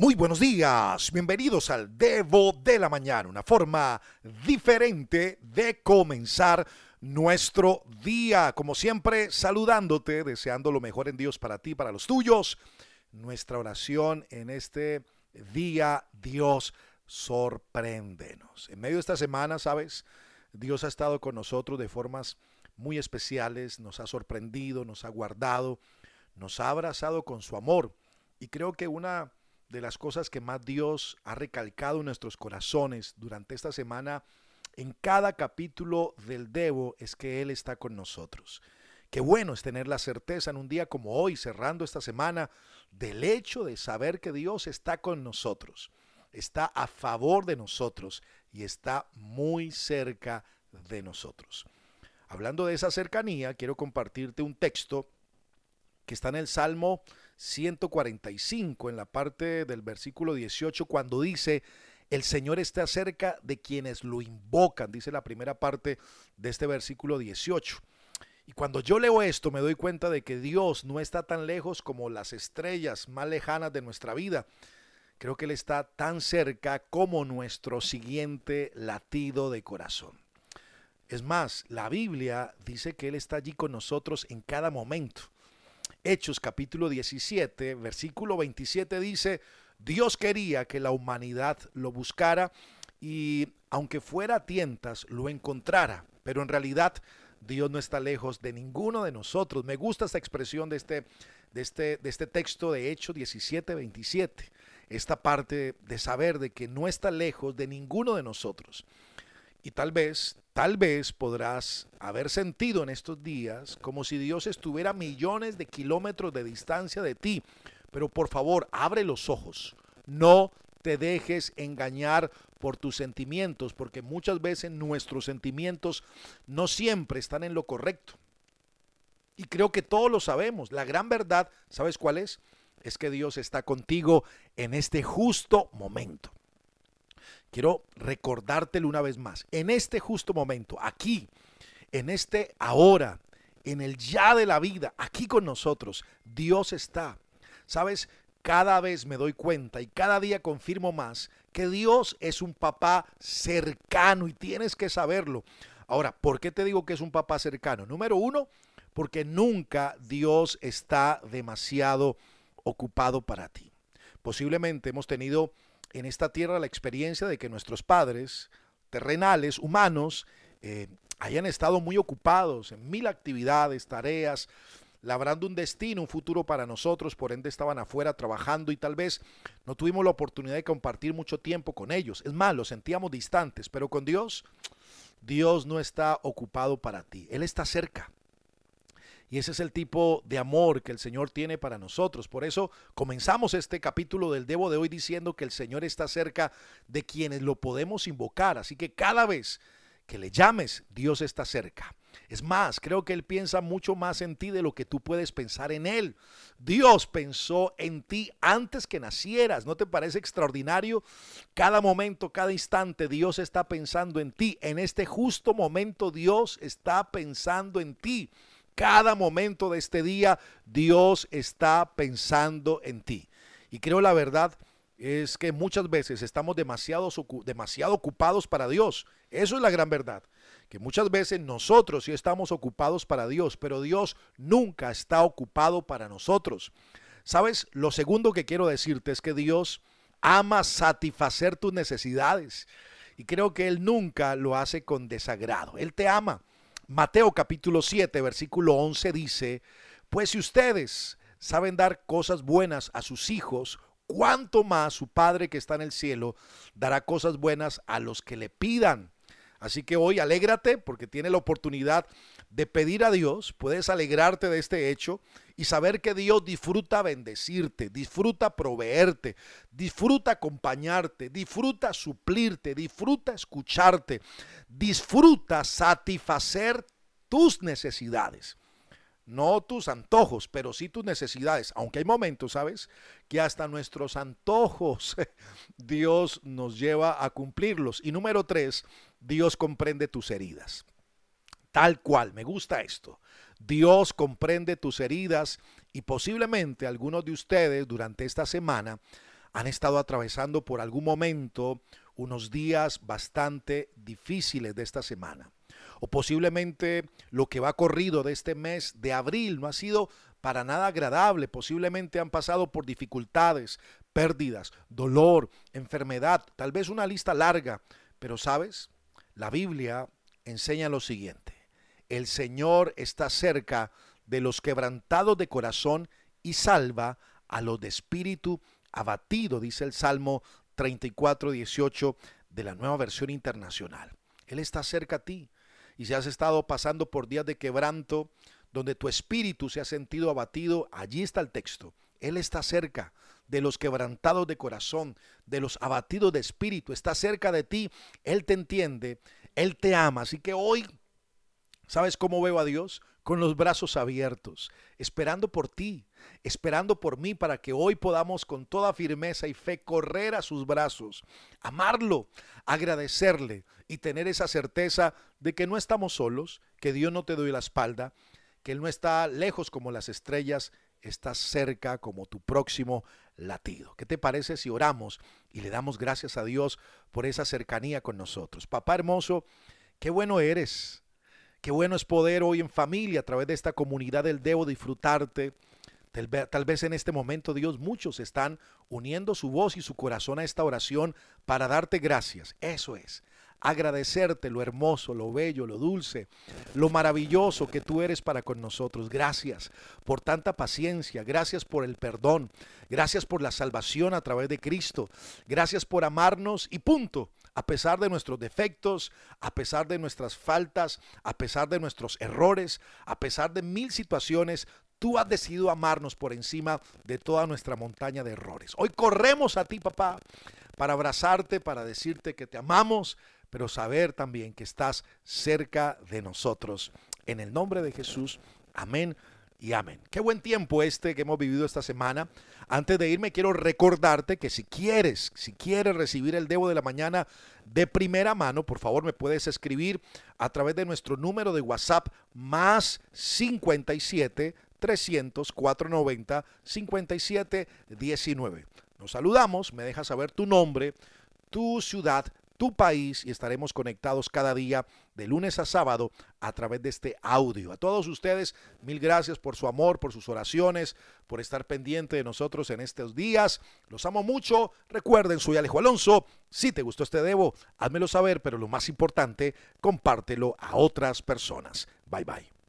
Muy buenos días, bienvenidos al Devo de la Mañana, una forma diferente de comenzar nuestro día. Como siempre, saludándote, deseando lo mejor en Dios para ti, para los tuyos. Nuestra oración en este día, Dios, sorpréndenos. En medio de esta semana, ¿sabes? Dios ha estado con nosotros de formas muy especiales, nos ha sorprendido, nos ha guardado, nos ha abrazado con su amor. Y creo que una de las cosas que más Dios ha recalcado en nuestros corazones durante esta semana en cada capítulo del Devo es que Él está con nosotros. Qué bueno es tener la certeza en un día como hoy, cerrando esta semana, del hecho de saber que Dios está con nosotros, está a favor de nosotros y está muy cerca de nosotros. Hablando de esa cercanía, quiero compartirte un texto que está en el Salmo 145, en la parte del versículo 18, cuando dice, el Señor está cerca de quienes lo invocan, dice la primera parte de este versículo 18. Y cuando yo leo esto me doy cuenta de que Dios no está tan lejos como las estrellas más lejanas de nuestra vida. Creo que Él está tan cerca como nuestro siguiente latido de corazón. Es más, la Biblia dice que Él está allí con nosotros en cada momento. Hechos capítulo 17, versículo 27 dice, Dios quería que la humanidad lo buscara y aunque fuera a tientas, lo encontrara, pero en realidad Dios no está lejos de ninguno de nosotros. Me gusta esta expresión de este, de este, de este texto de Hechos 17, 27, esta parte de saber de que no está lejos de ninguno de nosotros. Y tal vez, tal vez podrás haber sentido en estos días como si Dios estuviera millones de kilómetros de distancia de ti. Pero por favor, abre los ojos. No te dejes engañar por tus sentimientos, porque muchas veces nuestros sentimientos no siempre están en lo correcto. Y creo que todos lo sabemos. La gran verdad, ¿sabes cuál es? Es que Dios está contigo en este justo momento. Quiero recordártelo una vez más. En este justo momento, aquí, en este ahora, en el ya de la vida, aquí con nosotros, Dios está. Sabes, cada vez me doy cuenta y cada día confirmo más que Dios es un papá cercano y tienes que saberlo. Ahora, ¿por qué te digo que es un papá cercano? Número uno, porque nunca Dios está demasiado ocupado para ti. Posiblemente hemos tenido en esta tierra la experiencia de que nuestros padres terrenales, humanos, eh, hayan estado muy ocupados en mil actividades, tareas, labrando un destino, un futuro para nosotros, por ende estaban afuera trabajando y tal vez no tuvimos la oportunidad de compartir mucho tiempo con ellos. Es más, los sentíamos distantes, pero con Dios, Dios no está ocupado para ti, Él está cerca. Y ese es el tipo de amor que el Señor tiene para nosotros. Por eso comenzamos este capítulo del Debo de hoy diciendo que el Señor está cerca de quienes lo podemos invocar. Así que cada vez que le llames, Dios está cerca. Es más, creo que Él piensa mucho más en ti de lo que tú puedes pensar en Él. Dios pensó en ti antes que nacieras. ¿No te parece extraordinario? Cada momento, cada instante, Dios está pensando en ti. En este justo momento, Dios está pensando en ti cada momento de este día Dios está pensando en ti. Y creo la verdad es que muchas veces estamos demasiado, demasiado ocupados para Dios. Eso es la gran verdad. Que muchas veces nosotros sí estamos ocupados para Dios, pero Dios nunca está ocupado para nosotros. ¿Sabes? Lo segundo que quiero decirte es que Dios ama satisfacer tus necesidades. Y creo que Él nunca lo hace con desagrado. Él te ama. Mateo capítulo 7, versículo 11 dice, pues si ustedes saben dar cosas buenas a sus hijos, cuánto más su Padre que está en el cielo dará cosas buenas a los que le pidan. Así que hoy alégrate porque tiene la oportunidad de pedir a Dios, puedes alegrarte de este hecho y saber que Dios disfruta bendecirte, disfruta proveerte, disfruta acompañarte, disfruta suplirte, disfruta escucharte, disfruta satisfacer tus necesidades. No tus antojos, pero sí tus necesidades. Aunque hay momentos, ¿sabes? Que hasta nuestros antojos Dios nos lleva a cumplirlos. Y número tres, Dios comprende tus heridas tal cual. Me gusta esto. Dios comprende tus heridas y posiblemente algunos de ustedes durante esta semana han estado atravesando por algún momento unos días bastante difíciles de esta semana. O posiblemente lo que va corrido de este mes de abril no ha sido para nada agradable. Posiblemente han pasado por dificultades, pérdidas, dolor, enfermedad, tal vez una lista larga. Pero sabes, la Biblia enseña lo siguiente. El Señor está cerca de los quebrantados de corazón y salva a los de espíritu abatido, dice el Salmo 34, 18 de la nueva versión internacional. Él está cerca a ti. Y si has estado pasando por días de quebranto, donde tu espíritu se ha sentido abatido, allí está el texto. Él está cerca de los quebrantados de corazón, de los abatidos de espíritu. Está cerca de ti. Él te entiende. Él te ama. Así que hoy, ¿sabes cómo veo a Dios? Con los brazos abiertos, esperando por ti, esperando por mí para que hoy podamos con toda firmeza y fe correr a sus brazos, amarlo, agradecerle y tener esa certeza de que no estamos solos, que Dios no te doy la espalda, que Él no está lejos como las estrellas, está cerca como tu próximo latido. ¿Qué te parece si oramos y le damos gracias a Dios por esa cercanía con nosotros? Papá hermoso, qué bueno eres. Qué bueno es poder hoy en familia, a través de esta comunidad del Debo, disfrutarte. Tal vez en este momento, Dios, muchos están uniendo su voz y su corazón a esta oración para darte gracias. Eso es agradecerte lo hermoso, lo bello, lo dulce, lo maravilloso que tú eres para con nosotros. Gracias por tanta paciencia, gracias por el perdón, gracias por la salvación a través de Cristo, gracias por amarnos y punto. A pesar de nuestros defectos, a pesar de nuestras faltas, a pesar de nuestros errores, a pesar de mil situaciones, tú has decidido amarnos por encima de toda nuestra montaña de errores. Hoy corremos a ti, papá, para abrazarte, para decirte que te amamos, pero saber también que estás cerca de nosotros. En el nombre de Jesús, amén y amén. Qué buen tiempo este que hemos vivido esta semana. Antes de irme quiero recordarte que si quieres, si quieres recibir el Debo de la mañana de primera mano, por favor me puedes escribir a través de nuestro número de WhatsApp más 57 300 490 57 19. Nos saludamos, me dejas saber tu nombre, tu ciudad, tu país y estaremos conectados cada día de lunes a sábado a través de este audio. A todos ustedes, mil gracias por su amor, por sus oraciones, por estar pendiente de nosotros en estos días. Los amo mucho. Recuerden, soy Alejo Alonso. Si te gustó este debo, házmelo saber, pero lo más importante, compártelo a otras personas. Bye bye.